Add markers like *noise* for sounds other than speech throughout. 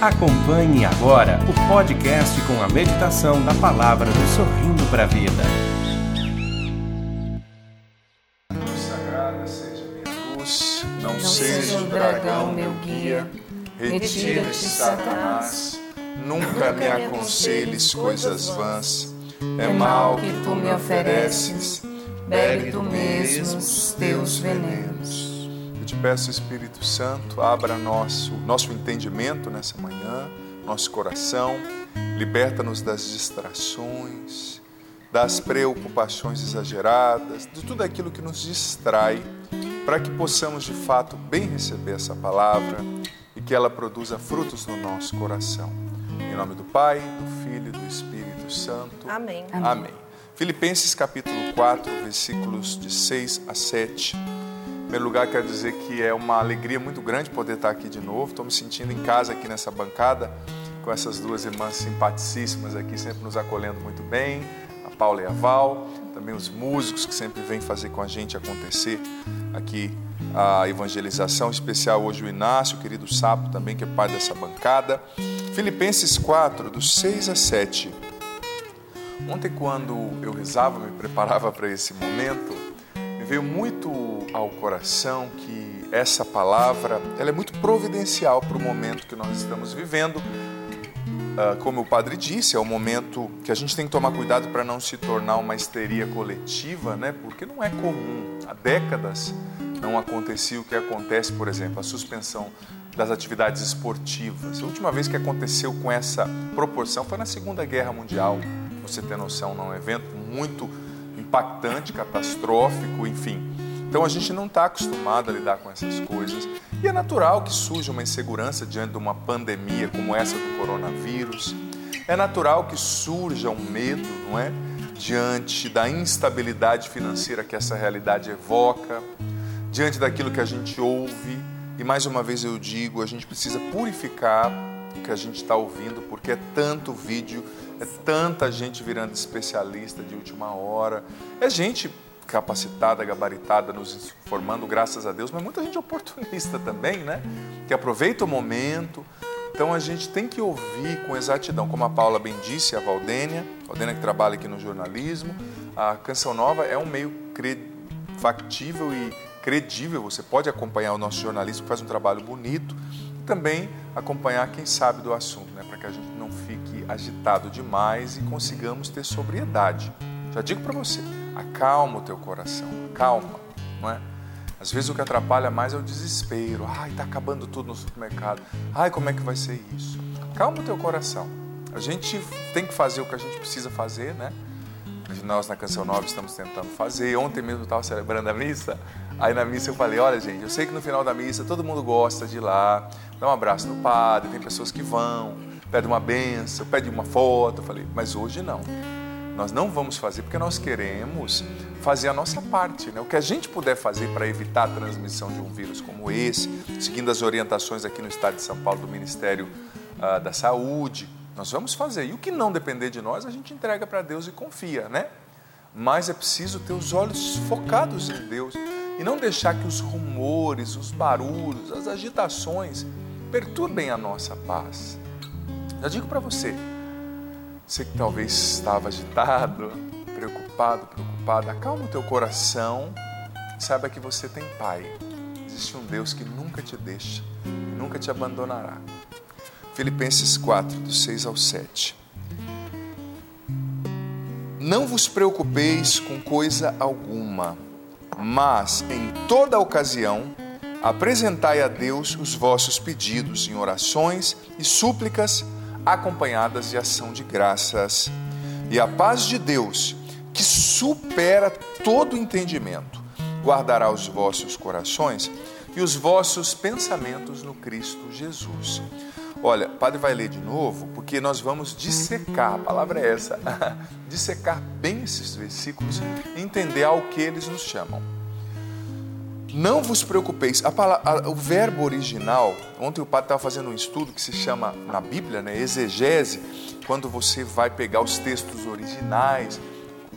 Acompanhe agora o podcast com a meditação da palavra do Sorrindo para a Vida. Sagrada seja minha luz, não, Não seja o dragão meu guia. Retira-te, Satanás, nunca me aconselhes coisas vãs. É mal que tu me ofereces, bebe tu mesmo os teus venenos. Peço, Espírito Santo, abra nosso, nosso entendimento nessa manhã, nosso coração, liberta-nos das distrações, das preocupações exageradas, de tudo aquilo que nos distrai, para que possamos de fato bem receber essa palavra e que ela produza frutos no nosso coração. Em nome do Pai, do Filho e do Espírito Santo. Amém. Amém. Filipenses capítulo 4, versículos de 6 a 7. Primeiro lugar, quero dizer que é uma alegria muito grande poder estar aqui de novo. Estou me sentindo em casa aqui nessa bancada, com essas duas irmãs simpaticíssimas aqui, sempre nos acolhendo muito bem, a Paula e a Val, também os músicos que sempre vêm fazer com a gente acontecer aqui a evangelização, em especial hoje o Inácio, o querido Sapo também, que é pai dessa bancada. Filipenses 4, dos 6 a 7. Ontem, quando eu rezava, me preparava para esse momento, me veio muito ao coração que essa palavra ela é muito providencial para o momento que nós estamos vivendo. Ah, como o padre disse, é o momento que a gente tem que tomar cuidado para não se tornar uma histeria coletiva, né? porque não é comum. Há décadas não acontecia o que acontece, por exemplo, a suspensão das atividades esportivas. A última vez que aconteceu com essa proporção foi na Segunda Guerra Mundial. Você tem noção, não é um evento muito impactante, catastrófico, enfim. Então a gente não está acostumado a lidar com essas coisas. E é natural que surja uma insegurança diante de uma pandemia como essa do coronavírus. É natural que surja um medo, não é? Diante da instabilidade financeira que essa realidade evoca, diante daquilo que a gente ouve. E mais uma vez eu digo, a gente precisa purificar o que a gente está ouvindo, porque é tanto vídeo, é tanta gente virando especialista de última hora, é gente capacitada, gabaritada, nos informando, graças a Deus, mas muita gente oportunista também, né? Que aproveita o momento. Então a gente tem que ouvir com exatidão, como a Paula bem disse, a Valdênia, a Valdênia que trabalha aqui no jornalismo, a Canção Nova é um meio factível e credível, você pode acompanhar o nosso jornalismo que faz um trabalho bonito também acompanhar quem sabe do assunto, né? para que a gente não fique agitado demais e consigamos ter sobriedade. Já digo para você, acalma o teu coração, calma, não é? Às vezes o que atrapalha mais é o desespero. Ai, está acabando tudo no supermercado. Ai, como é que vai ser isso? Calma o teu coração. A gente tem que fazer o que a gente precisa fazer, né? Nós na Canção Nova estamos tentando fazer. Ontem mesmo eu estava celebrando a missa. Aí na missa eu falei: olha, gente, eu sei que no final da missa todo mundo gosta de ir lá, dar um abraço no padre, tem pessoas que vão, pede uma benção, pede uma foto. Eu falei: mas hoje não. Nós não vamos fazer porque nós queremos fazer a nossa parte. Né? O que a gente puder fazer para evitar a transmissão de um vírus como esse, seguindo as orientações aqui no estado de São Paulo do Ministério uh, da Saúde, nós vamos fazer. E o que não depender de nós, a gente entrega para Deus e confia, né? Mas é preciso ter os olhos focados em Deus e não deixar que os rumores, os barulhos, as agitações perturbem a nossa paz. Já digo para você, você que talvez estava agitado, preocupado, preocupada, acalma o teu coração, saiba que você tem Pai. Existe um Deus que nunca te deixa nunca te abandonará. Filipenses 4, do 6 ao 7. Não vos preocupeis com coisa alguma, mas em toda ocasião apresentai a Deus os vossos pedidos em orações e súplicas acompanhadas de ação de graças. E a paz de Deus, que supera todo entendimento, guardará os vossos corações e os vossos pensamentos no Cristo Jesus. Olha, padre vai ler de novo, porque nós vamos dissecar, a palavra é essa, *laughs* dissecar bem esses versículos entender ao que eles nos chamam. Não vos preocupeis. A palavra, a, o verbo original, ontem o padre estava fazendo um estudo que se chama, na Bíblia, né, exegese, quando você vai pegar os textos originais,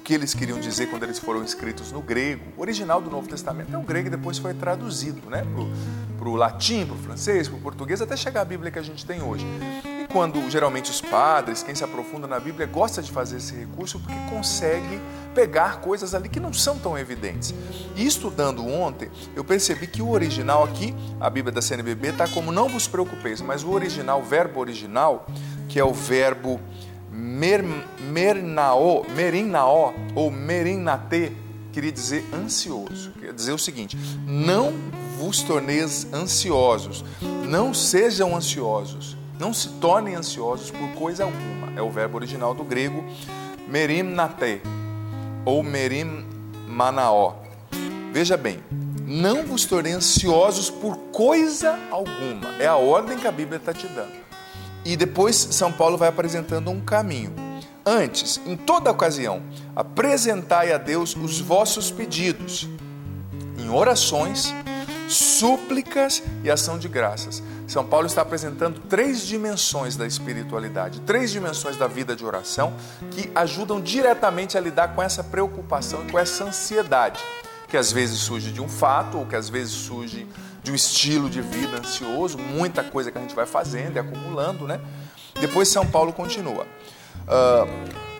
que eles queriam dizer quando eles foram escritos no grego. O original do Novo Testamento é o grego e depois foi traduzido né, para o latim, para o francês, para o português, até chegar à Bíblia que a gente tem hoje. E quando geralmente os padres, quem se aprofunda na Bíblia, gosta de fazer esse recurso porque consegue pegar coisas ali que não são tão evidentes. E estudando ontem, eu percebi que o original aqui, a Bíblia da CNBB, está como não vos preocupeis, mas o original, o verbo original, que é o verbo mer, mernao, merinao ou merinate, queria dizer ansioso. Quer dizer o seguinte: não vos torneis ansiosos, não sejam ansiosos, não se tornem ansiosos por coisa alguma. É o verbo original do grego merimnate ou merim manaó. Veja bem, não vos torneis ansiosos por coisa alguma. É a ordem que a Bíblia está te dando. E depois São Paulo vai apresentando um caminho. Antes, em toda ocasião, apresentai a Deus os vossos pedidos, em orações, súplicas e ação de graças. São Paulo está apresentando três dimensões da espiritualidade, três dimensões da vida de oração que ajudam diretamente a lidar com essa preocupação e com essa ansiedade, que às vezes surge de um fato ou que às vezes surge de um estilo de vida ansioso, muita coisa que a gente vai fazendo e acumulando, né? Depois São Paulo continua. Uh,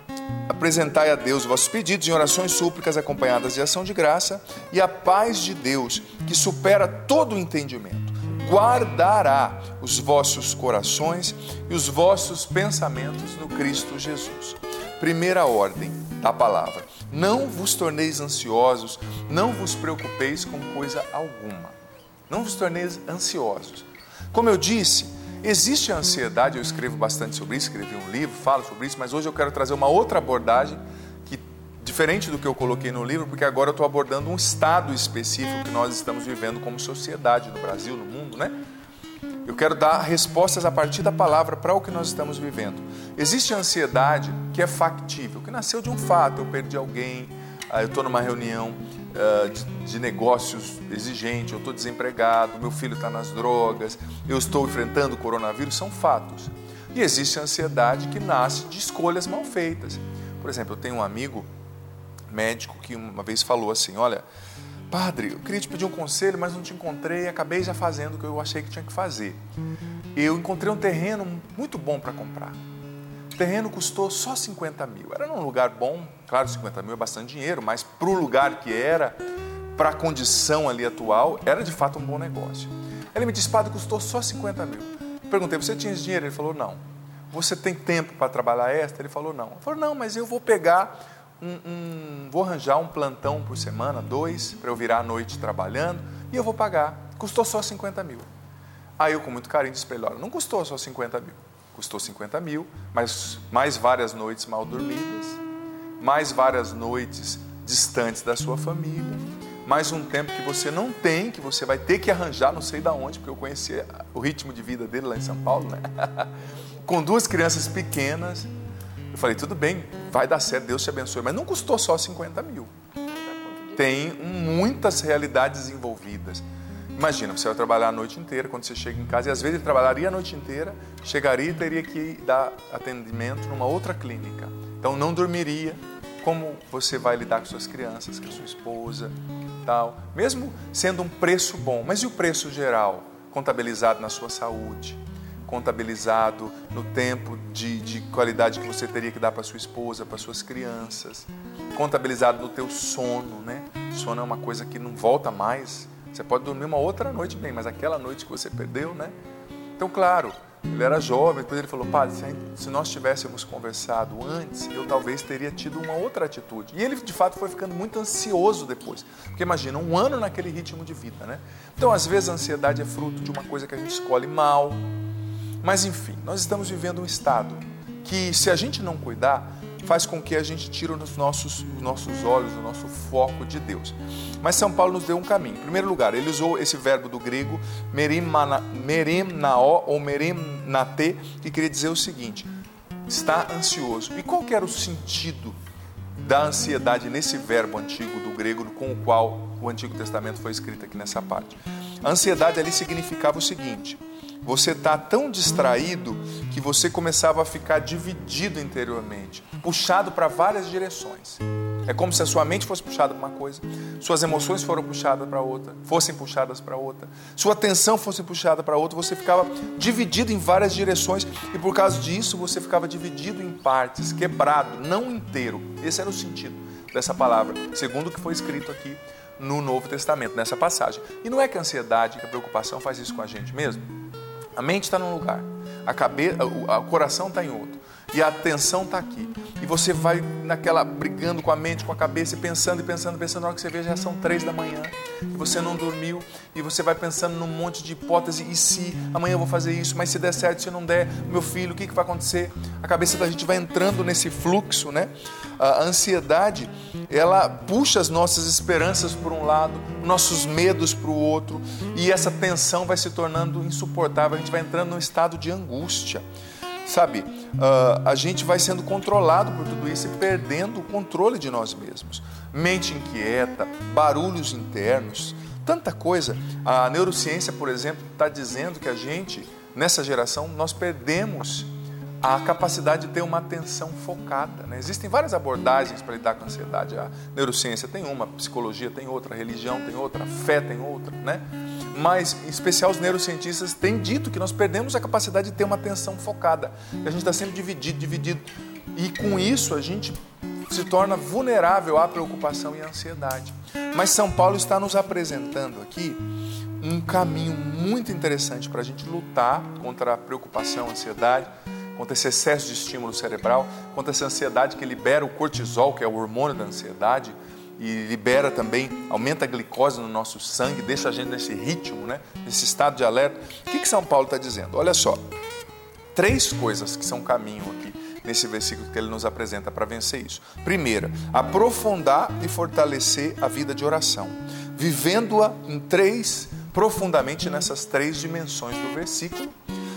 apresentai a Deus vossos pedidos em orações súplicas acompanhadas de ação de graça, e a paz de Deus, que supera todo o entendimento, guardará os vossos corações e os vossos pensamentos no Cristo Jesus. Primeira ordem da palavra: não vos torneis ansiosos, não vos preocupeis com coisa alguma. Não vos torneis ansiosos. Como eu disse, existe a ansiedade, eu escrevo bastante sobre isso, escrevi um livro, falo sobre isso, mas hoje eu quero trazer uma outra abordagem que diferente do que eu coloquei no livro, porque agora eu estou abordando um estado específico que nós estamos vivendo como sociedade no Brasil, no mundo, né? Eu quero dar respostas a partir da palavra para o que nós estamos vivendo. Existe a ansiedade que é factível, que nasceu de um fato, eu perdi alguém, ah, eu estou numa reunião, uh, de, de, negócios exigente, eu estou desempregado, meu filho está nas drogas, eu estou enfrentando o coronavírus, são fatos. E existe a ansiedade que nasce de escolhas mal feitas. Por exemplo, eu tenho um amigo médico que uma vez falou assim: Olha, padre, eu queria te pedir um conselho, mas não te encontrei, acabei já fazendo o que eu achei que tinha que fazer. Eu encontrei um terreno muito bom para comprar. O terreno custou só 50 mil. Era num lugar bom, claro, 50 mil é bastante dinheiro, mas para o lugar que era, para a condição ali atual, era de fato um bom negócio. Ele me disse, padre, custou só 50 mil. Perguntei, você tinha esse dinheiro? Ele falou, não. Você tem tempo para trabalhar esta? Ele falou, não. Ele falou, não, mas eu vou pegar um, um, vou arranjar um plantão por semana, dois, para eu virar à noite trabalhando, e eu vou pagar. Custou só 50 mil. Aí eu, com muito carinho, disse para ele: olha, não custou só 50 mil custou 50 mil, mas mais várias noites mal dormidas, mais várias noites distantes da sua família, mais um tempo que você não tem, que você vai ter que arranjar, não sei da onde, porque eu conheci o ritmo de vida dele lá em São Paulo, né? *laughs* com duas crianças pequenas. Eu falei, tudo bem, vai dar certo, Deus te abençoe, mas não custou só 50 mil. Tem muitas realidades envolvidas. Imagina, você vai trabalhar a noite inteira, quando você chega em casa, e às vezes ele trabalharia a noite inteira, chegaria e teria que dar atendimento numa outra clínica. Então não dormiria. Como você vai lidar com suas crianças, com sua esposa, tal. Mesmo sendo um preço bom, mas e o preço geral? Contabilizado na sua saúde, contabilizado no tempo de, de qualidade que você teria que dar para sua esposa, para suas crianças, contabilizado no teu sono, né? Sono é uma coisa que não volta mais. Você pode dormir uma outra noite bem, mas aquela noite que você perdeu, né? Então, claro, ele era jovem, depois ele falou, padre, se nós tivéssemos conversado antes, eu talvez teria tido uma outra atitude. E ele, de fato, foi ficando muito ansioso depois. Porque imagina, um ano naquele ritmo de vida, né? Então, às vezes, a ansiedade é fruto de uma coisa que a gente escolhe mal. Mas, enfim, nós estamos vivendo um estado que, se a gente não cuidar, faz com que a gente tire os nossos, os nossos olhos, o nosso foco de Deus. Mas São Paulo nos deu um caminho. Em primeiro lugar, ele usou esse verbo do grego merimnao ou merimnate, que queria dizer o seguinte: está ansioso. E qual era o sentido da ansiedade nesse verbo antigo do grego com o qual o Antigo Testamento foi escrito aqui nessa parte? A ansiedade ali significava o seguinte: você está tão distraído que você começava a ficar dividido interiormente, puxado para várias direções. É como se a sua mente fosse puxada para uma coisa, suas emoções foram puxadas para outra, fossem puxadas para outra, sua atenção fosse puxada para outra, você ficava dividido em várias direções e por causa disso você ficava dividido em partes, quebrado, não inteiro. Esse era o sentido dessa palavra, segundo o que foi escrito aqui no Novo Testamento, nessa passagem. E não é que a ansiedade, que a preocupação faz isso com a gente mesmo? A mente está num lugar, a cabeça, o coração está em outro e a atenção está aqui. E você vai naquela brigando com a mente, com a cabeça, e pensando e pensando, pensando, na hora que você vê já são três da manhã, e você não dormiu, e você vai pensando num monte de hipótese, e se amanhã eu vou fazer isso, mas se der certo, se não der, meu filho, o que, que vai acontecer? A cabeça da gente vai entrando nesse fluxo, né? A ansiedade, ela puxa as nossas esperanças por um lado, nossos medos para o outro, e essa tensão vai se tornando insuportável, a gente vai entrando num estado de angústia. Sabe, uh, a gente vai sendo controlado por tudo isso e perdendo o controle de nós mesmos. Mente inquieta, barulhos internos, tanta coisa. A neurociência, por exemplo, está dizendo que a gente, nessa geração, nós perdemos a capacidade de ter uma atenção focada. Né? Existem várias abordagens para lidar com a ansiedade. A neurociência tem uma, a psicologia tem outra, a religião tem outra, a fé tem outra, né? mas em especial os neurocientistas têm dito que nós perdemos a capacidade de ter uma atenção focada. A gente está sempre dividido, dividido. E com isso a gente se torna vulnerável à preocupação e à ansiedade. Mas São Paulo está nos apresentando aqui um caminho muito interessante para a gente lutar contra a preocupação, a ansiedade, contra esse excesso de estímulo cerebral, contra essa ansiedade que libera o cortisol, que é o hormônio da ansiedade, e libera também, aumenta a glicose no nosso sangue, deixa a gente nesse ritmo, né? nesse estado de alerta. O que, que São Paulo está dizendo? Olha só, três coisas que são caminho aqui nesse versículo que ele nos apresenta para vencer isso. Primeira, aprofundar e fortalecer a vida de oração, vivendo-a em três, profundamente nessas três dimensões do versículo.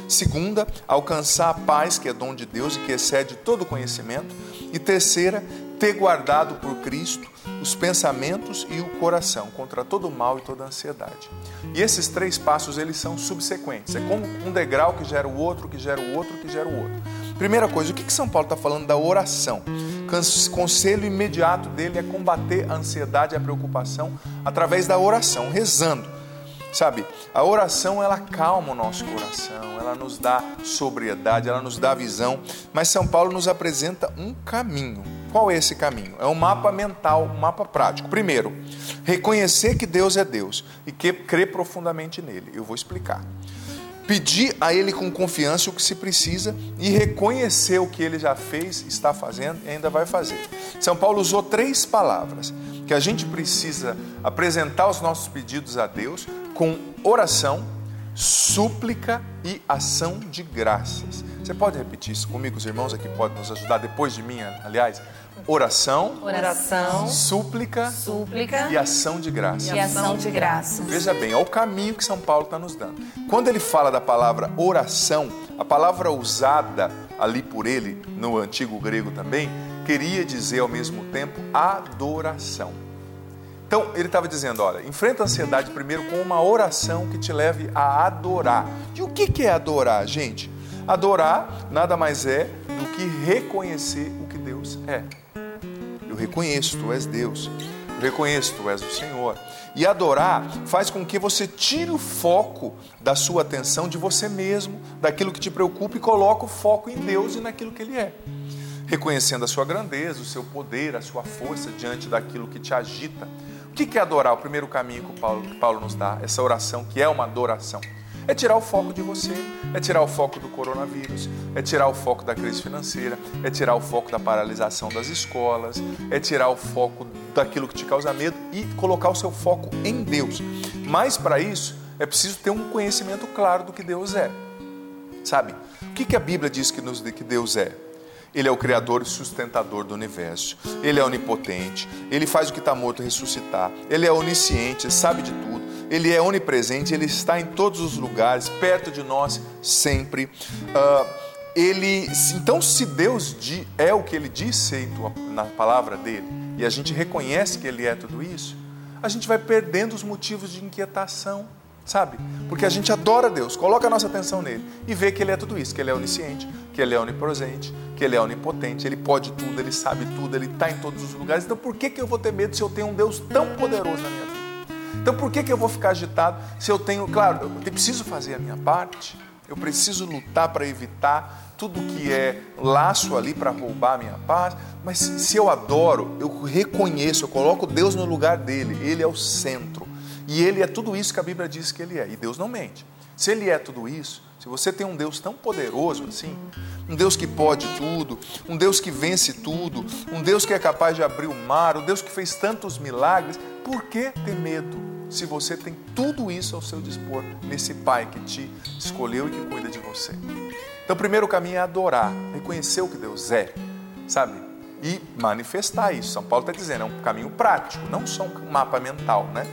Segunda, alcançar a paz que é dom de Deus e que excede todo conhecimento. E terceira, ter guardado por Cristo os pensamentos e o coração contra todo mal e toda ansiedade. E esses três passos eles são subsequentes. É como um degrau que gera o outro, que gera o outro, que gera o outro. Primeira coisa, o que, que São Paulo está falando da oração? Conselho imediato dele é combater a ansiedade e a preocupação através da oração, rezando. Sabe, a oração ela calma o nosso coração, ela nos dá sobriedade, ela nos dá visão, mas São Paulo nos apresenta um caminho. Qual é esse caminho? É um mapa mental, um mapa prático. Primeiro, reconhecer que Deus é Deus e que crer profundamente nele. Eu vou explicar. Pedir a Ele com confiança o que se precisa e reconhecer o que Ele já fez, está fazendo e ainda vai fazer. São Paulo usou três palavras que a gente precisa apresentar os nossos pedidos a Deus com oração, súplica e ação de graças. Você pode repetir isso comigo, os irmãos aqui podem nos ajudar depois de mim, aliás? Oração, oração, súplica, súplica e ação de graças. E ação de graças. Veja bem, é o caminho que São Paulo está nos dando. Quando ele fala da palavra oração, a palavra usada ali por ele no antigo grego também queria dizer ao mesmo tempo adoração. Então, ele estava dizendo: olha, enfrenta a ansiedade primeiro com uma oração que te leve a adorar. E o que é adorar, gente? Adorar nada mais é do que reconhecer o que Deus é. Eu reconheço, tu és Deus. Eu reconheço, tu és o Senhor. E adorar faz com que você tire o foco da sua atenção de você mesmo, daquilo que te preocupa, e coloque o foco em Deus e naquilo que Ele é reconhecendo a sua grandeza, o seu poder, a sua força diante daquilo que te agita. O que é adorar? O primeiro caminho que Paulo, que Paulo nos dá, essa oração, que é uma adoração. É tirar o foco de você, é tirar o foco do coronavírus, é tirar o foco da crise financeira, é tirar o foco da paralisação das escolas, é tirar o foco daquilo que te causa medo e colocar o seu foco em Deus. Mas para isso é preciso ter um conhecimento claro do que Deus é. Sabe? O que a Bíblia diz que, nos, que Deus é? Ele é o Criador e sustentador do universo. Ele é onipotente. Ele faz o que está morto ressuscitar. Ele é onisciente, sabe de tudo. Ele é onipresente. Ele está em todos os lugares, perto de nós, sempre. Uh, ele, então, se Deus é o que Ele diz na palavra dele, e a gente reconhece que Ele é tudo isso, a gente vai perdendo os motivos de inquietação sabe? Porque a gente adora Deus, coloca a nossa atenção nele e vê que ele é tudo isso, que ele é onisciente, que ele é onipresente, que ele é onipotente, ele pode tudo, ele sabe tudo, ele está em todos os lugares. Então por que, que eu vou ter medo se eu tenho um Deus tão poderoso na minha vida? Então por que, que eu vou ficar agitado se eu tenho, claro, eu preciso fazer a minha parte, eu preciso lutar para evitar tudo que é laço ali para roubar a minha paz, mas se eu adoro, eu reconheço, eu coloco Deus no lugar dele, ele é o centro. E ele é tudo isso que a Bíblia diz que ele é. E Deus não mente. Se ele é tudo isso, se você tem um Deus tão poderoso assim, um Deus que pode tudo, um Deus que vence tudo, um Deus que é capaz de abrir o mar, um Deus que fez tantos milagres, por que ter medo se você tem tudo isso ao seu dispor nesse Pai que te escolheu e que cuida de você? Então, o primeiro caminho é adorar, reconhecer o que Deus é, sabe? E manifestar isso. São Paulo está dizendo, é um caminho prático, não só um mapa mental, né?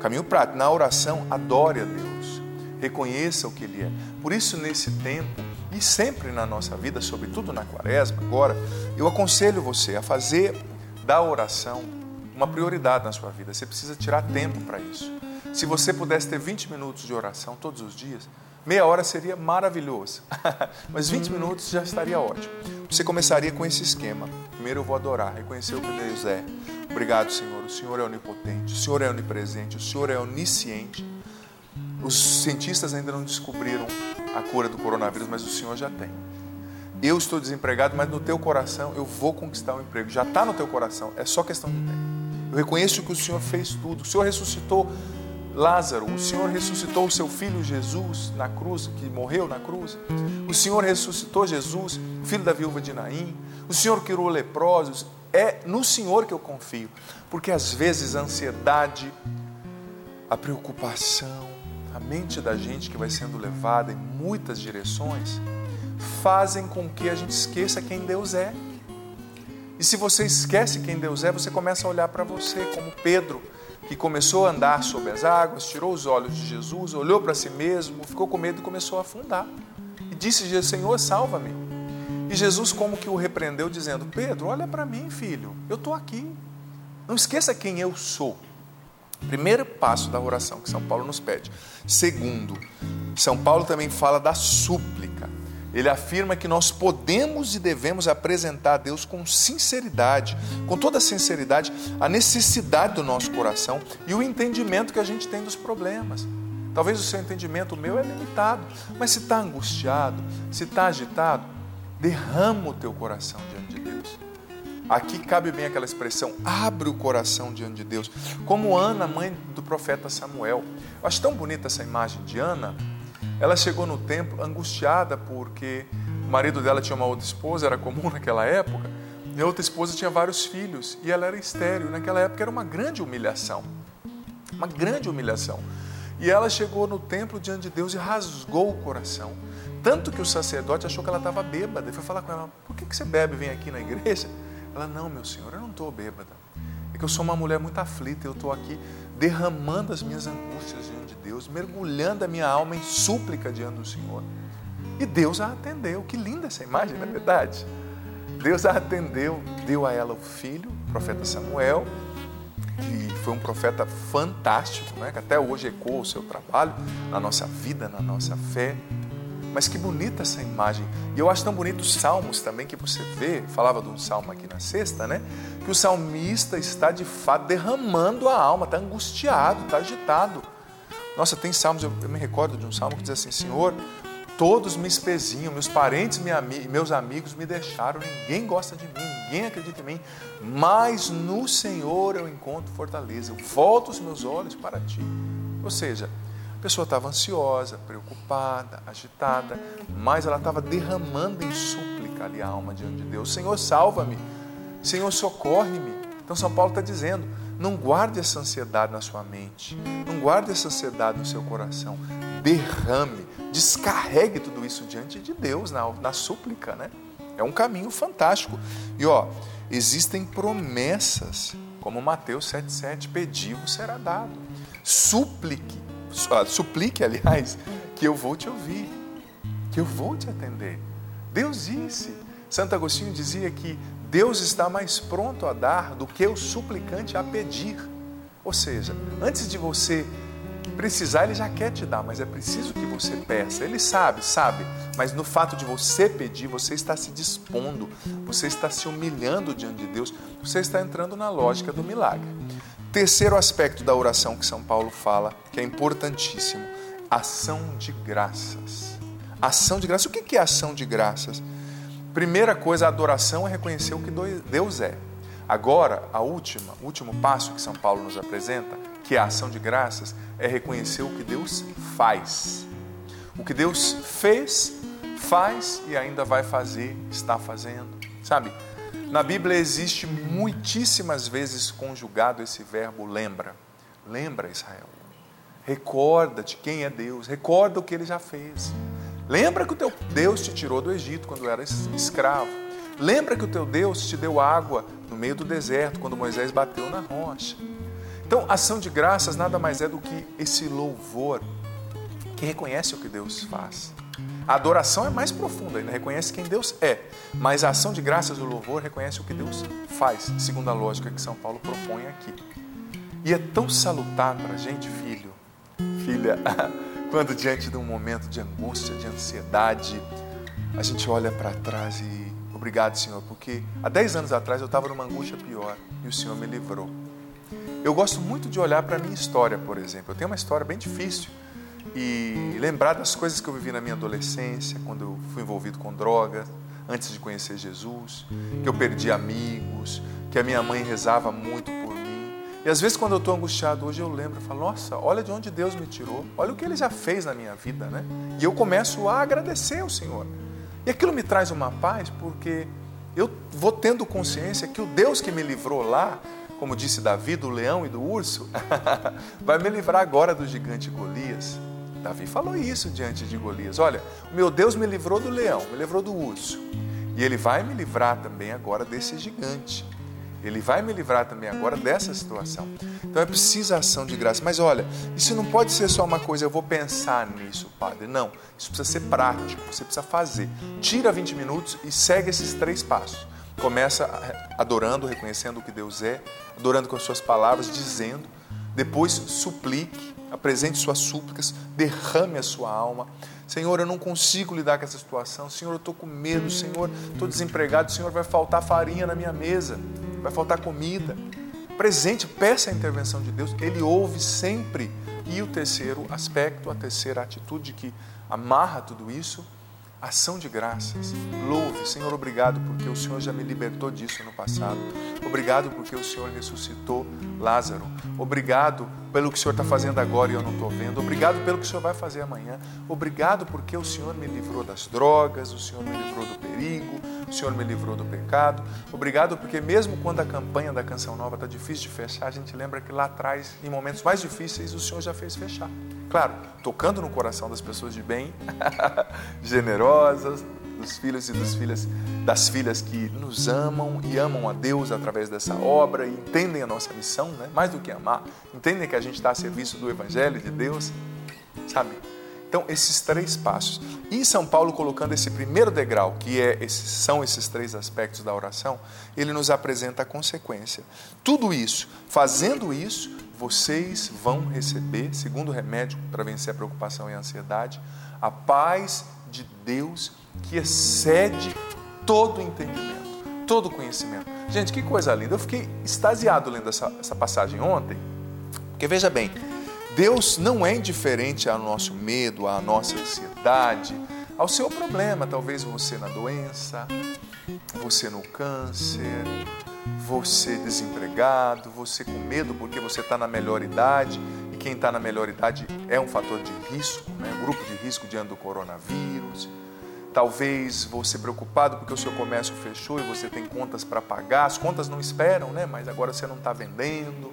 Caminho prático. Na oração, adore a Deus. Reconheça o que Ele é. Por isso, nesse tempo, e sempre na nossa vida, sobretudo na quaresma, agora, eu aconselho você a fazer da oração uma prioridade na sua vida. Você precisa tirar tempo para isso. Se você pudesse ter 20 minutos de oração todos os dias, meia hora seria maravilhoso. *laughs* Mas 20 minutos já estaria ótimo. Você começaria com esse esquema. Primeiro eu vou adorar, reconhecer o que Deus é. Obrigado, Senhor. O Senhor é onipotente, o Senhor é onipresente, o Senhor é onisciente. Os cientistas ainda não descobriram a cura do coronavírus, mas o Senhor já tem. Eu estou desempregado, mas no teu coração eu vou conquistar o um emprego. Já está no teu coração, é só questão de tempo. Eu reconheço que o Senhor fez tudo. O Senhor ressuscitou Lázaro, o Senhor ressuscitou o seu filho Jesus na cruz, que morreu na cruz. O Senhor ressuscitou Jesus, filho da viúva de Naim. O Senhor curou leprosos. É no Senhor que eu confio, porque às vezes a ansiedade, a preocupação, a mente da gente que vai sendo levada em muitas direções, fazem com que a gente esqueça quem Deus é. E se você esquece quem Deus é, você começa a olhar para você, como Pedro, que começou a andar sobre as águas, tirou os olhos de Jesus, olhou para si mesmo, ficou com medo e começou a afundar. E disse: Senhor, salva-me. E Jesus, como que o repreendeu, dizendo: Pedro, olha para mim, filho, eu estou aqui. Não esqueça quem eu sou. Primeiro passo da oração que São Paulo nos pede. Segundo, São Paulo também fala da súplica ele afirma que nós podemos e devemos apresentar a Deus com sinceridade, com toda sinceridade, a necessidade do nosso coração e o entendimento que a gente tem dos problemas. Talvez o seu entendimento, o meu, é limitado, mas se está angustiado, se está agitado, derrama o teu coração diante de Deus. Aqui cabe bem aquela expressão, abre o coração diante de Deus. Como Ana, mãe do profeta Samuel. Eu acho tão bonita essa imagem de Ana, ela chegou no templo angustiada porque o marido dela tinha uma outra esposa, era comum *laughs* naquela época, e a outra esposa tinha vários filhos e ela era estéril. Naquela época era uma grande humilhação. Uma grande humilhação. E ela chegou no templo diante de Deus e rasgou o coração. Tanto que o sacerdote achou que ela estava bêbada. E foi falar com ela: Por que, que você bebe e vem aqui na igreja? Ela: Não, meu senhor, eu não estou bêbada. Que eu sou uma mulher muito aflita. Eu estou aqui derramando as minhas angústias diante de Deus, mergulhando a minha alma em súplica diante do Senhor. E Deus a atendeu. Que linda essa imagem, não é verdade? Deus a atendeu, deu a ela o filho, o profeta Samuel, que foi um profeta fantástico, né? que até hoje ecoa o seu trabalho na nossa vida, na nossa fé. Mas que bonita essa imagem. E eu acho tão bonito os salmos também que você vê, falava de um salmo aqui na sexta, né? Que o salmista está de fato derramando a alma, está angustiado, está agitado. Nossa, tem salmos, eu, me recordo de um salmo que diz assim: Senhor, todos me espezinham, meus parentes e meus amigos me deixaram, ninguém gosta de mim, ninguém acredita em mim, mas no Senhor eu encontro fortaleza, eu volto os meus olhos para ti. Ou seja, a pessoa estava ansiosa, preocupada, agitada, mas ela estava derramando em súplica ali a alma diante de Deus. Senhor, salva-me. Senhor, socorre-me. Então São Paulo está dizendo: não guarde essa ansiedade na sua mente, não guarde essa ansiedade no seu coração. Derrame, descarregue tudo isso diante de Deus na, na súplica, né? É um caminho fantástico. E ó, existem promessas, como Mateus 7,7, pediu, será dado. Súplique, ah, suplique, aliás, que eu vou te ouvir, que eu vou te atender. Deus disse, Santo Agostinho dizia que Deus está mais pronto a dar do que o suplicante a pedir. Ou seja, antes de você precisar, ele já quer te dar, mas é preciso que você peça. Ele sabe, sabe, mas no fato de você pedir, você está se dispondo, você está se humilhando diante de Deus, você está entrando na lógica do milagre. Terceiro aspecto da oração que São Paulo fala, que é importantíssimo: ação de graças. Ação de graças. O que é ação de graças? Primeira coisa, a adoração é reconhecer o que Deus é. Agora, a última, o último passo que São Paulo nos apresenta, que é a ação de graças, é reconhecer o que Deus faz. O que Deus fez, faz e ainda vai fazer, está fazendo. Sabe? Na Bíblia existe muitíssimas vezes conjugado esse verbo lembra. Lembra, Israel. Recorda-te quem é Deus, recorda o que ele já fez. Lembra que o teu Deus te tirou do Egito quando era escravo. Lembra que o teu Deus te deu água no meio do deserto, quando Moisés bateu na rocha. Então, ação de graças nada mais é do que esse louvor que reconhece o que Deus faz. A adoração é mais profunda, ainda reconhece quem Deus é, mas a ação de graças, o louvor, reconhece o que Deus faz, segundo a lógica que São Paulo propõe aqui. E é tão salutar para a gente, filho, filha, *laughs* quando diante de um momento de angústia, de ansiedade, a gente olha para trás e Obrigado, Senhor, porque há 10 anos atrás eu estava numa angústia pior e o Senhor me livrou. Eu gosto muito de olhar para a minha história, por exemplo. Eu tenho uma história bem difícil e lembrar das coisas que eu vivi na minha adolescência, quando eu fui envolvido com drogas, antes de conhecer Jesus, que eu perdi amigos, que a minha mãe rezava muito por mim. E às vezes, quando eu estou angustiado hoje, eu lembro, eu falo, nossa, olha de onde Deus me tirou, olha o que Ele já fez na minha vida, né? E eu começo a agradecer ao Senhor. E aquilo me traz uma paz porque eu vou tendo consciência que o Deus que me livrou lá, como disse Davi, do leão e do urso, *laughs* vai me livrar agora do gigante Golias. Davi falou isso diante de Golias: Olha, meu Deus me livrou do leão, me livrou do urso, e ele vai me livrar também agora desse gigante. Ele vai me livrar também agora dessa situação. Então é preciso ação de graça. Mas olha, isso não pode ser só uma coisa, eu vou pensar nisso, padre. Não, isso precisa ser prático, você precisa fazer. Tira 20 minutos e segue esses três passos. Começa adorando, reconhecendo o que Deus é, adorando com as suas palavras, dizendo. Depois suplique, apresente suas súplicas, derrame a sua alma. Senhor, eu não consigo lidar com essa situação. Senhor, eu estou com medo. Senhor, estou desempregado. Senhor, vai faltar farinha na minha mesa vai faltar comida. Presente, peça a intervenção de Deus, Ele ouve sempre. E o terceiro aspecto, a terceira atitude que amarra tudo isso, ação de graças. Louve, Senhor, obrigado porque o Senhor já me libertou disso no passado. Obrigado porque o Senhor ressuscitou Lázaro. Obrigado pelo que o Senhor está fazendo agora e eu não estou vendo. Obrigado pelo que o Senhor vai fazer amanhã. Obrigado porque o Senhor me livrou das drogas, o Senhor me livrou do perigo, o Senhor me livrou do pecado. Obrigado porque mesmo quando a campanha da Canção Nova está difícil de fechar, a gente lembra que lá atrás, em momentos mais difíceis, o Senhor já fez fechar. Claro, tocando no coração das pessoas de bem, *laughs* generosas, dos filhos e das filhas, das filhas que nos amam e amam a Deus através dessa obra e entendem a nossa missão, né? mais do que amar, entendem que a gente está a serviço do Evangelho de Deus, sabe? Então, esses três passos. E São Paulo colocando esse primeiro degrau, que é esses, são esses três aspectos da oração, ele nos apresenta a consequência. Tudo isso, fazendo isso, vocês vão receber, segundo remédio para vencer a preocupação e a ansiedade, a paz de Deus que excede todo entendimento, todo conhecimento. Gente, que coisa linda. Eu fiquei extasiado lendo essa, essa passagem ontem, porque veja bem, Deus não é indiferente ao nosso medo, à nossa ansiedade, ao seu problema. Talvez você na doença, você no câncer, você desempregado, você com medo porque você está na melhor idade e quem está na melhor idade é um fator de risco, né? grupo de risco diante do coronavírus. Talvez você preocupado porque o seu comércio fechou e você tem contas para pagar, as contas não esperam, né? mas agora você não está vendendo.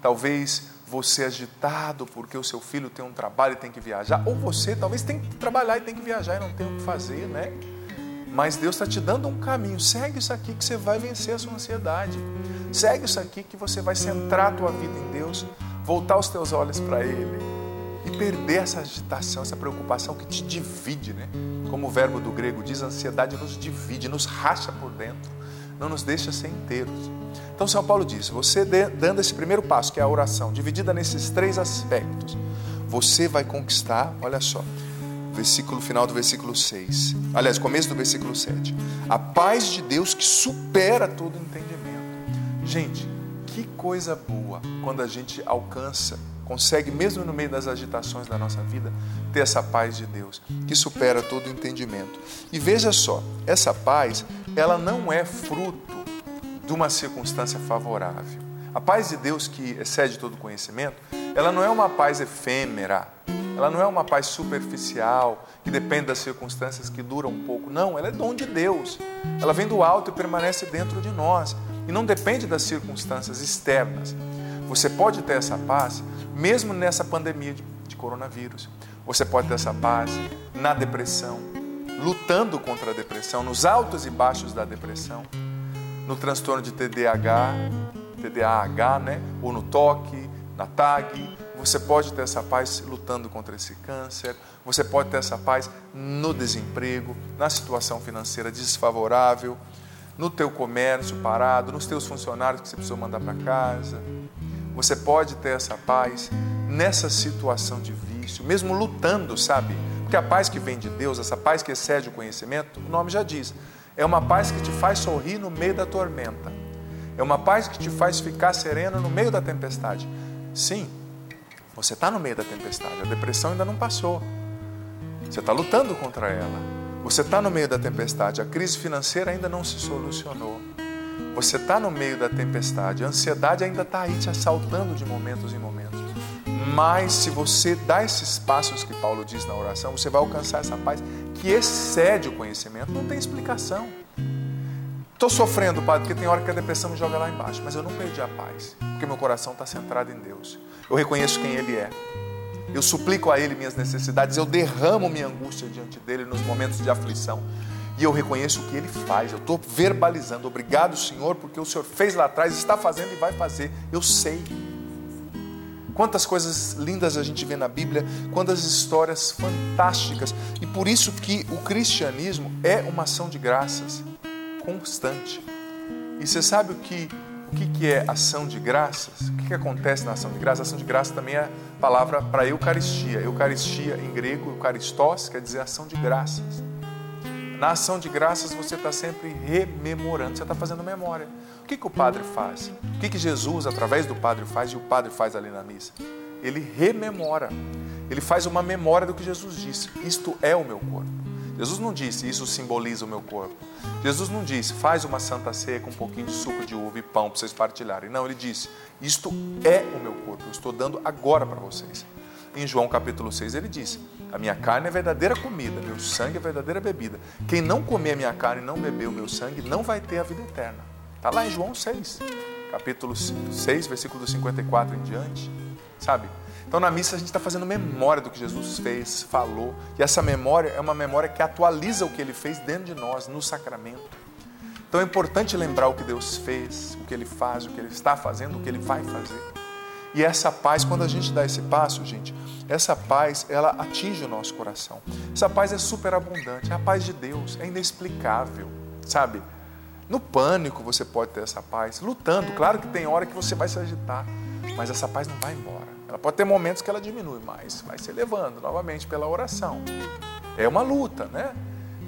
Talvez você agitado porque o seu filho tem um trabalho e tem que viajar, ou você talvez tem que trabalhar e tem que viajar e não tem o que fazer, né? Mas Deus está te dando um caminho. Segue isso aqui que você vai vencer a sua ansiedade. Segue isso aqui que você vai centrar a tua vida em Deus, voltar os teus olhos para Ele e perder essa agitação, essa preocupação que te divide, né? Como o verbo do grego diz, a ansiedade nos divide, nos racha por dentro não nos deixa ser inteiros. Então, São Paulo diz: você dando esse primeiro passo, que é a oração, dividida nesses três aspectos, você vai conquistar, olha só, versículo final do versículo 6. Aliás, começo do versículo 7. A paz de Deus que supera todo entendimento. Gente, que coisa boa quando a gente alcança, consegue, mesmo no meio das agitações da nossa vida, ter essa paz de Deus que supera todo entendimento. E veja só, essa paz, ela não é fruto de uma circunstância favorável. A paz de Deus que excede todo conhecimento, ela não é uma paz efêmera, ela não é uma paz superficial, que depende das circunstâncias que duram um pouco. Não, ela é dom de Deus. Ela vem do alto e permanece dentro de nós. E não depende das circunstâncias externas. Você pode ter essa paz mesmo nessa pandemia de, de coronavírus. Você pode ter essa paz na depressão, lutando contra a depressão, nos altos e baixos da depressão, no transtorno de TDAH, TDAH, né? Ou no toque, na TAG, você pode ter essa paz lutando contra esse câncer, você pode ter essa paz no desemprego, na situação financeira desfavorável, no teu comércio parado, nos teus funcionários que você precisou mandar para casa. Você pode ter essa paz nessa situação de vício, mesmo lutando, sabe? Porque a paz que vem de Deus, essa paz que excede o conhecimento, o nome já diz, é uma paz que te faz sorrir no meio da tormenta. É uma paz que te faz ficar sereno no meio da tempestade. Sim, você está no meio da tempestade, a depressão ainda não passou. Você está lutando contra ela. Você está no meio da tempestade, a crise financeira ainda não se solucionou. Você está no meio da tempestade, a ansiedade ainda está aí te assaltando de momentos em momentos. Mas se você dá esses passos que Paulo diz na oração, você vai alcançar essa paz que excede o conhecimento, não tem explicação. Estou sofrendo, Padre, porque tem hora que a depressão me joga lá embaixo, mas eu não perdi a paz, porque meu coração está centrado em Deus. Eu reconheço quem Ele é. Eu suplico a Ele minhas necessidades, eu derramo minha angústia diante dele nos momentos de aflição. E eu reconheço o que Ele faz, eu estou verbalizando. Obrigado, Senhor, porque o Senhor fez lá atrás, está fazendo e vai fazer. Eu sei. Quantas coisas lindas a gente vê na Bíblia, quantas histórias fantásticas. E por isso que o cristianismo é uma ação de graças constante. E você sabe o que, o que, é ação de graças? O que, que acontece na ação de graças? A ação de graças também é a palavra para Eucaristia. Eucaristia em grego, Eucaristós, quer dizer ação de graças. Na ação de graças você está sempre rememorando, você está fazendo memória. Que, que o padre faz? O que, que Jesus, através do padre, faz e o padre faz ali na missa? Ele rememora. Ele faz uma memória do que Jesus disse. Isto é o meu corpo. Jesus não disse, isso simboliza o meu corpo. Jesus não disse, faz uma santa ceia com um pouquinho de suco de uva e pão para vocês partilharem. Não, ele disse, isto é o meu corpo, eu estou dando agora para vocês. Em João capítulo 6 ele disse, a minha carne é verdadeira comida, meu sangue é verdadeira bebida. Quem não comer a minha carne e não beber o meu sangue não vai ter a vida eterna. Está lá em João 6, capítulo 6, versículo 54 em diante. Sabe? Então, na missa, a gente está fazendo memória do que Jesus fez, falou, e essa memória é uma memória que atualiza o que ele fez dentro de nós, no sacramento. Então, é importante lembrar o que Deus fez, o que ele faz, o que ele está fazendo, o que ele vai fazer. E essa paz, quando a gente dá esse passo, gente, essa paz, ela atinge o nosso coração. Essa paz é superabundante, é a paz de Deus, é inexplicável, sabe? No pânico você pode ter essa paz, lutando. Claro que tem hora que você vai se agitar, mas essa paz não vai embora. Ela pode ter momentos que ela diminui, mas vai se elevando novamente pela oração. É uma luta, né?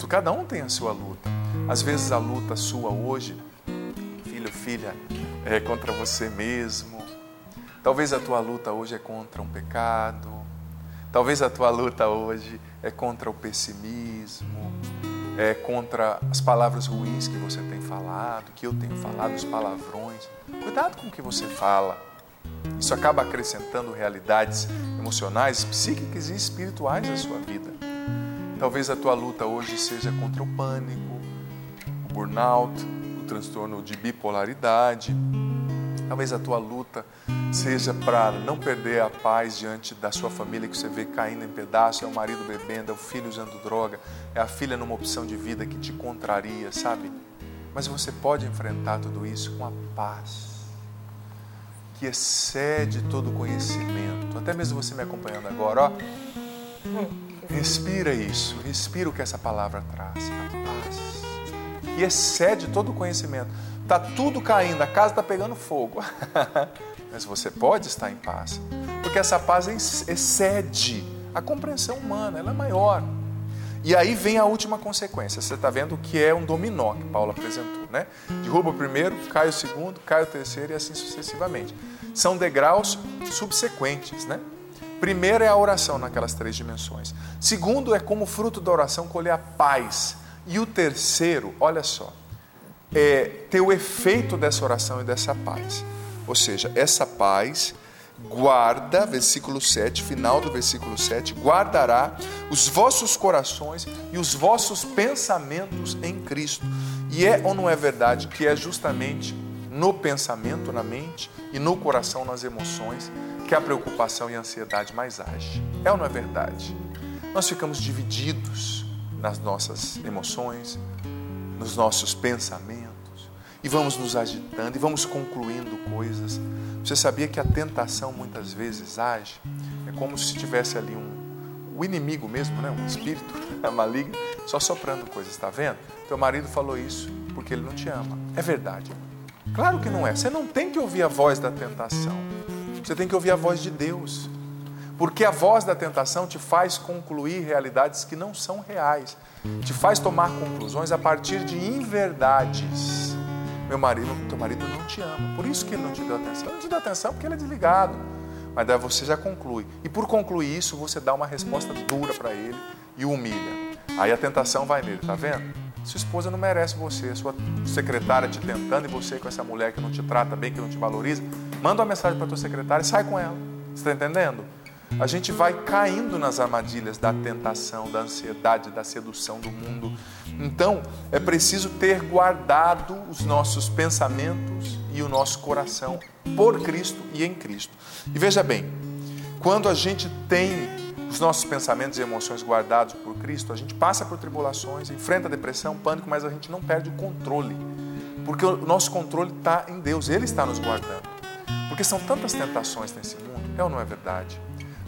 Cada um tem a sua luta. Às vezes a luta sua hoje, filho, filha, é contra você mesmo. Talvez a tua luta hoje é contra um pecado. Talvez a tua luta hoje é contra o pessimismo, é contra as palavras ruins que você tem falado, que eu tenho falado, os palavrões. Cuidado com o que você fala. Isso acaba acrescentando realidades emocionais, psíquicas e espirituais à sua vida. Talvez a tua luta hoje seja contra o pânico, o burnout, o transtorno de bipolaridade. Talvez a tua luta seja para não perder a paz diante da sua família que você vê caindo em pedaços, é o marido bebendo, é o filho usando droga, é a filha numa opção de vida que te contraria, sabe? Mas você pode enfrentar tudo isso com a paz que excede todo conhecimento. Até mesmo você me acompanhando agora, ó. Respira isso, respira o que essa palavra traz, a paz. e excede todo o conhecimento. Está tudo caindo, a casa está pegando fogo. *laughs* Mas você pode estar em paz, porque essa paz excede a compreensão humana, ela é maior. E aí vem a última consequência. Você está vendo que é um dominó que Paulo apresentou, né? Derruba o primeiro, cai o segundo, cai o terceiro e assim sucessivamente. São degraus subsequentes, né? Primeiro é a oração naquelas três dimensões. Segundo é como fruto da oração colher a paz. E o terceiro, olha só, é ter o efeito dessa oração e dessa paz. Ou seja, essa paz guarda, versículo 7, final do versículo 7, guardará os vossos corações e os vossos pensamentos em Cristo. E é ou não é verdade que é justamente no pensamento, na mente e no coração, nas emoções, que a preocupação e a ansiedade mais age? É ou não é verdade? Nós ficamos divididos nas nossas emoções, nos nossos pensamentos e vamos nos agitando e vamos concluindo coisas. Você sabia que a tentação muitas vezes age? É como se tivesse ali um o inimigo mesmo, né? um espírito *laughs* maligno, só soprando coisas, está vendo? Teu marido falou isso porque ele não te ama. É verdade. Claro que não é. Você não tem que ouvir a voz da tentação. Você tem que ouvir a voz de Deus. Porque a voz da tentação te faz concluir realidades que não são reais, te faz tomar conclusões a partir de inverdades meu marido, teu marido não te ama. Por isso que ele não te deu atenção. Ele não te deu atenção porque ele é desligado. Mas daí você já conclui. E por concluir isso, você dá uma resposta dura para ele e o humilha. Aí a tentação vai nele, tá vendo? Sua esposa não merece você, sua secretária te tentando e você com essa mulher que não te trata bem, que não te valoriza, manda uma mensagem para tua secretária e sai com ela. Você está entendendo? A gente vai caindo nas armadilhas da tentação, da ansiedade, da sedução do mundo. Então, é preciso ter guardado os nossos pensamentos e o nosso coração por Cristo e em Cristo. E veja bem, quando a gente tem os nossos pensamentos e emoções guardados por Cristo, a gente passa por tribulações, enfrenta depressão, pânico, mas a gente não perde o controle. Porque o nosso controle está em Deus, Ele está nos guardando. Porque são tantas tentações nesse mundo, é ou não é verdade?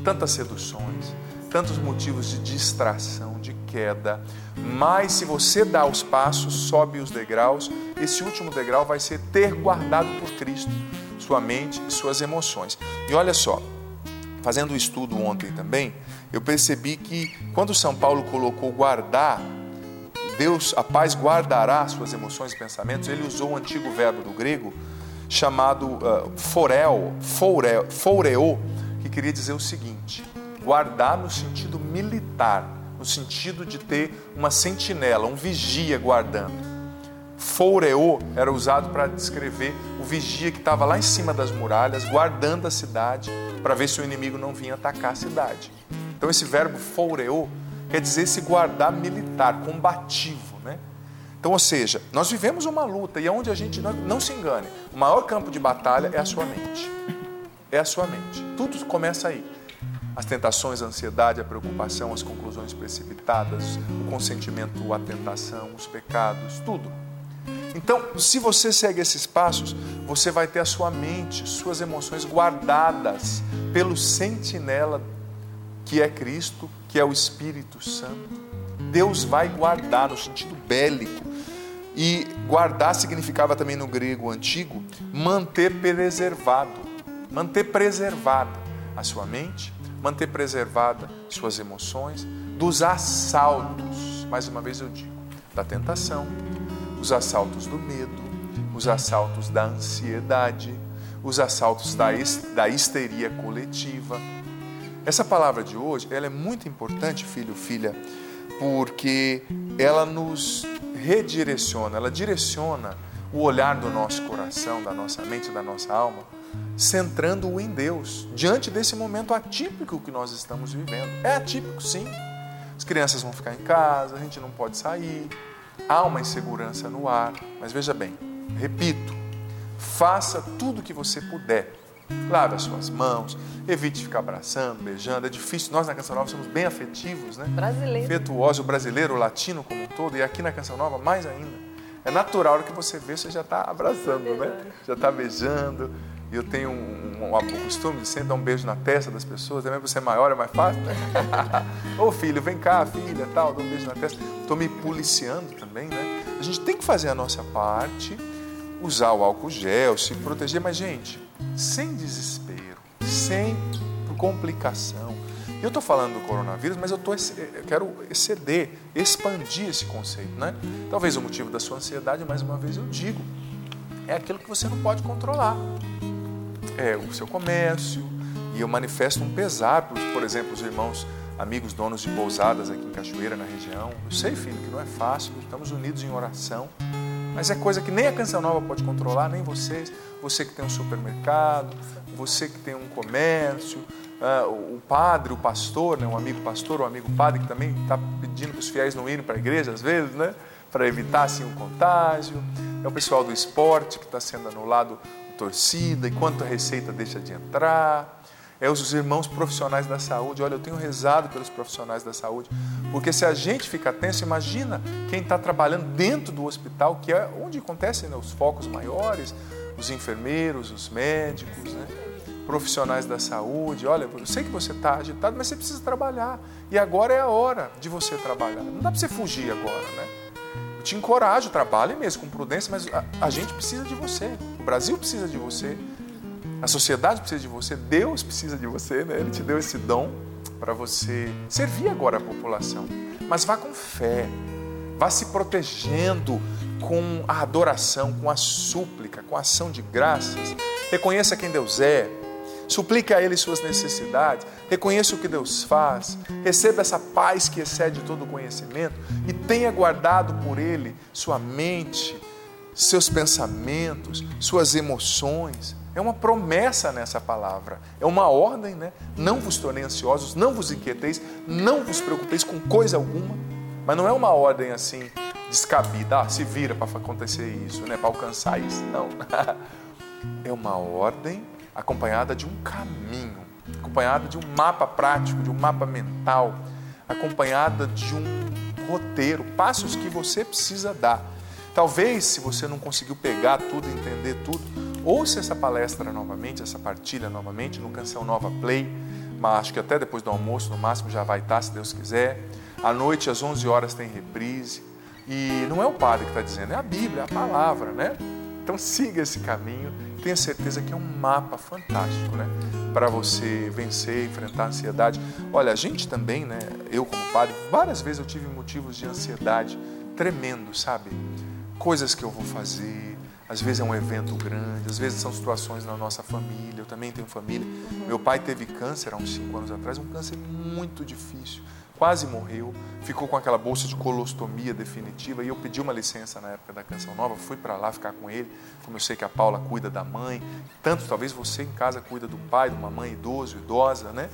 Tantas seduções, tantos motivos de distração, de queda. Mas se você dá os passos, sobe os degraus, esse último degrau vai ser ter guardado por Cristo sua mente e suas emoções. E olha só, fazendo o um estudo ontem também, eu percebi que quando São Paulo colocou guardar, Deus, a paz guardará suas emoções e pensamentos, ele usou o antigo verbo do grego chamado uh, forel, foreo, foreo, queria dizer o seguinte: guardar no sentido militar, no sentido de ter uma sentinela, um vigia guardando. Foureô era usado para descrever o vigia que estava lá em cima das muralhas, guardando a cidade, para ver se o inimigo não vinha atacar a cidade. Então, esse verbo foureô quer dizer esse guardar militar, combativo. Né? Então, ou seja, nós vivemos uma luta e aonde a gente não, não se engane, o maior campo de batalha é a sua mente. É a sua mente. Tudo começa aí as tentações, a ansiedade, a preocupação, as conclusões precipitadas, o consentimento, a tentação, os pecados, tudo. Então, se você segue esses passos, você vai ter a sua mente, suas emoções guardadas pelo sentinela que é Cristo, que é o Espírito Santo. Deus vai guardar no sentido bélico. E guardar significava também no grego antigo manter preservado, manter preservada a sua mente, manter preservada suas emoções dos assaltos, mais uma vez eu digo, da tentação, os assaltos do medo, os assaltos da ansiedade, os assaltos da, da histeria coletiva. Essa palavra de hoje, ela é muito importante, filho, filha, porque ela nos redireciona, ela direciona o olhar do nosso coração, da nossa mente, da nossa alma centrando-o em Deus, diante desse momento atípico que nós estamos vivendo. É atípico, sim. As crianças vão ficar em casa, a gente não pode sair, há uma insegurança no ar, mas veja bem, repito, faça tudo o que você puder. Lave as suas mãos, evite ficar abraçando, beijando. É difícil, nós na Canção Nova somos bem afetivos, né? Brasileiro. Afetuosos, o brasileiro, o latino como um todo, e aqui na Canção Nova mais ainda. É natural que você vê, você já está abraçando, né? Já está beijando eu tenho um, um, um, costume de sempre dar um beijo na testa das pessoas, também por ser maior é mais fácil. *laughs* Ô filho, vem cá, filha, tal, dá um beijo na testa. Estou me policiando também, né? A gente tem que fazer a nossa parte, usar o álcool gel, se proteger, mas, gente, sem desespero, sem complicação. Eu estou falando do coronavírus, mas eu, tô, eu quero exceder, expandir esse conceito, né? Talvez o motivo da sua ansiedade, mais uma vez eu digo, é aquilo que você não pode controlar. É o seu comércio, e eu manifesto um pesar, por, por exemplo, os irmãos, amigos, donos de pousadas aqui em Cachoeira, na região. Eu sei, filho, que não é fácil, estamos unidos em oração, mas é coisa que nem a Canção Nova pode controlar, nem vocês, você que tem um supermercado, você que tem um comércio, uh, o padre, o pastor, né, um amigo pastor, um amigo padre que também está pedindo para os fiéis não irem para a igreja às vezes, né, para evitar assim um contágio. É o pessoal do esporte que está sendo anulado torcida e quanto a receita deixa de entrar é os irmãos profissionais da saúde. Olha, eu tenho rezado pelos profissionais da saúde, porque se a gente fica tenso, imagina quem está trabalhando dentro do hospital, que é onde acontecem né, os focos maiores, os enfermeiros, os médicos, né? profissionais da saúde. Olha, eu sei que você está agitado, mas você precisa trabalhar. E agora é a hora de você trabalhar. Não dá para você fugir agora, né? Te encorajo, trabalhe mesmo com prudência, mas a, a gente precisa de você. O Brasil precisa de você. A sociedade precisa de você, Deus precisa de você, né? Ele te deu esse dom para você servir agora a população. Mas vá com fé, vá se protegendo com a adoração, com a súplica, com a ação de graças. Reconheça quem Deus é, suplique a Ele suas necessidades, reconheça o que Deus faz, receba essa paz que excede todo o conhecimento e tenha guardado por Ele sua mente, seus pensamentos, suas emoções. É uma promessa nessa palavra, é uma ordem, né? Não vos tornei ansiosos, não vos inquieteis, não vos preocupeis com coisa alguma. Mas não é uma ordem assim descabida, ah, se vira para acontecer isso, né? Para alcançar isso. Não. *laughs* É uma ordem acompanhada de um caminho, acompanhada de um mapa prático, de um mapa mental, acompanhada de um roteiro, passos que você precisa dar. Talvez, se você não conseguiu pegar tudo, entender tudo, Ouça essa palestra novamente, essa partilha novamente no Canção Nova Play, mas acho que até depois do almoço, no máximo, já vai estar, se Deus quiser. À noite, às 11 horas, tem reprise. E não é o padre que está dizendo, é a Bíblia, é a palavra, né? Então siga esse caminho, tenha certeza que é um mapa fantástico, né? Para você vencer, enfrentar a ansiedade. Olha, a gente também, né? Eu como padre, várias vezes eu tive motivos de ansiedade tremendo, sabe? Coisas que eu vou fazer, às vezes é um evento grande, às vezes são situações na nossa família. Eu também tenho família. Meu pai teve câncer há uns cinco anos atrás, um câncer muito difícil. Quase morreu, ficou com aquela bolsa de colostomia definitiva e eu pedi uma licença na época da Canção Nova, fui para lá ficar com ele, como eu sei que a Paula cuida da mãe, tanto talvez você em casa cuida do pai, de uma mãe idoso, idosa, né?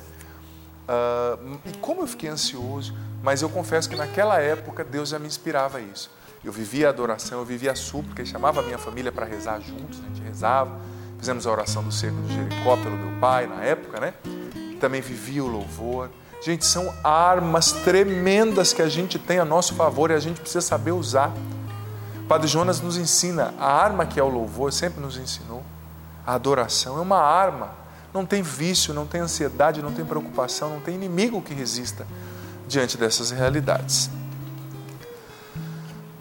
Uh, e como eu fiquei ansioso, mas eu confesso que naquela época Deus já me inspirava isso. Eu vivia a adoração, eu vivia a súplica e chamava a minha família para rezar juntos, a gente rezava. Fizemos a oração do cerco de Jericó pelo meu pai na época, né? Também vivia o louvor. Gente, são armas tremendas que a gente tem a nosso favor e a gente precisa saber usar. Padre Jonas nos ensina, a arma que é o louvor, sempre nos ensinou. A adoração é uma arma. Não tem vício, não tem ansiedade, não tem preocupação, não tem inimigo que resista diante dessas realidades.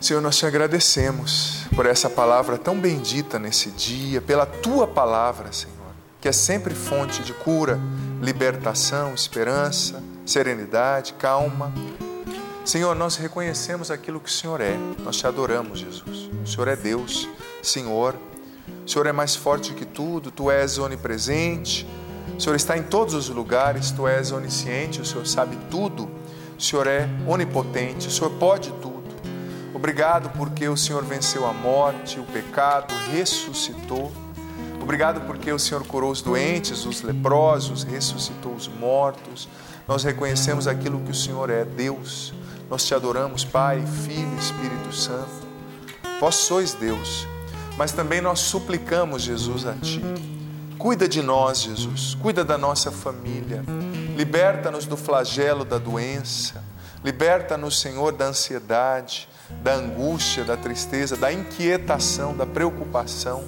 Senhor, nós te agradecemos por essa palavra tão bendita nesse dia, pela tua palavra, Senhor, que é sempre fonte de cura, libertação, esperança, serenidade, calma. Senhor, nós reconhecemos aquilo que o Senhor é, nós te adoramos, Jesus. O Senhor é Deus, Senhor. O Senhor é mais forte que tudo, tu és onipresente, o Senhor está em todos os lugares, tu és onisciente, o Senhor sabe tudo, o Senhor é onipotente, o Senhor pode tudo. Obrigado porque o Senhor venceu a morte, o pecado, ressuscitou. Obrigado porque o Senhor curou os doentes, os leprosos, ressuscitou os mortos. Nós reconhecemos aquilo que o Senhor é, Deus. Nós te adoramos, Pai, Filho, Espírito Santo. Vós sois Deus, mas também nós suplicamos, Jesus, a Ti. Cuida de nós, Jesus. Cuida da nossa família. Liberta-nos do flagelo da doença. Liberta-nos, Senhor, da ansiedade da angústia, da tristeza, da inquietação, da preocupação.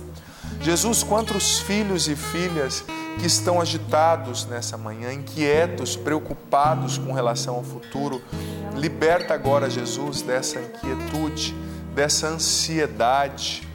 Jesus, quantos filhos e filhas que estão agitados nessa manhã, inquietos, preocupados com relação ao futuro, liberta agora, Jesus, dessa inquietude, dessa ansiedade.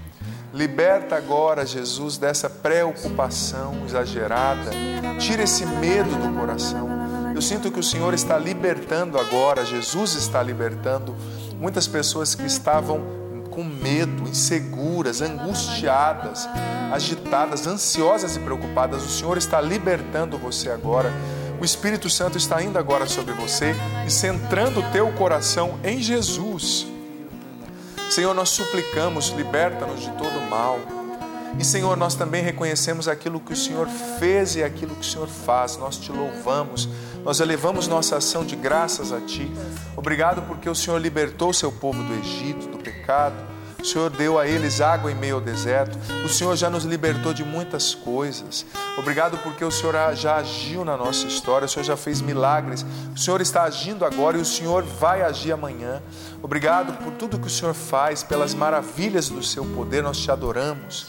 Liberta agora, Jesus, dessa preocupação exagerada. Tira esse medo do coração. Eu sinto que o Senhor está libertando agora, Jesus está libertando muitas pessoas que estavam com medo, inseguras, angustiadas, agitadas, ansiosas e preocupadas. O Senhor está libertando você agora. O Espírito Santo está indo agora sobre você e centrando o teu coração em Jesus. Senhor, nós suplicamos, liberta-nos de todo mal. E Senhor, nós também reconhecemos aquilo que o Senhor fez e aquilo que o Senhor faz. Nós te louvamos, nós elevamos nossa ação de graças a Ti. Obrigado porque o Senhor libertou o seu povo do Egito, do pecado. O Senhor deu a eles água em meio ao deserto. O Senhor já nos libertou de muitas coisas. Obrigado porque o Senhor já agiu na nossa história. O Senhor já fez milagres. O Senhor está agindo agora e o Senhor vai agir amanhã. Obrigado por tudo que o Senhor faz, pelas maravilhas do seu poder. Nós te adoramos.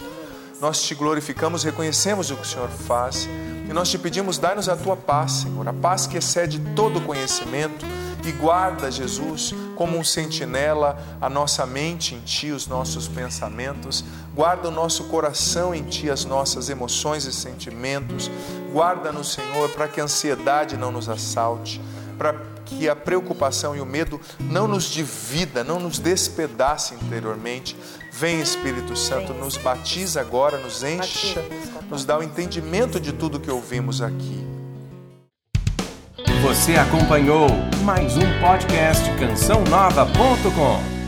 Nós te glorificamos, reconhecemos o que o Senhor faz. E nós te pedimos, dai-nos a tua paz, Senhor, a paz que excede todo conhecimento e guarda, Jesus, como um sentinela, a nossa mente em Ti, os nossos pensamentos. Guarda o nosso coração em Ti, as nossas emoções e sentimentos. Guarda-nos, Senhor, para que a ansiedade não nos assalte, para que a preocupação e o medo não nos divida, não nos despedace interiormente. Vem, Espírito Santo, nos batiza agora, nos encha, nos dá o entendimento de tudo que ouvimos aqui. Você acompanhou mais um podcast CançãoNova.com.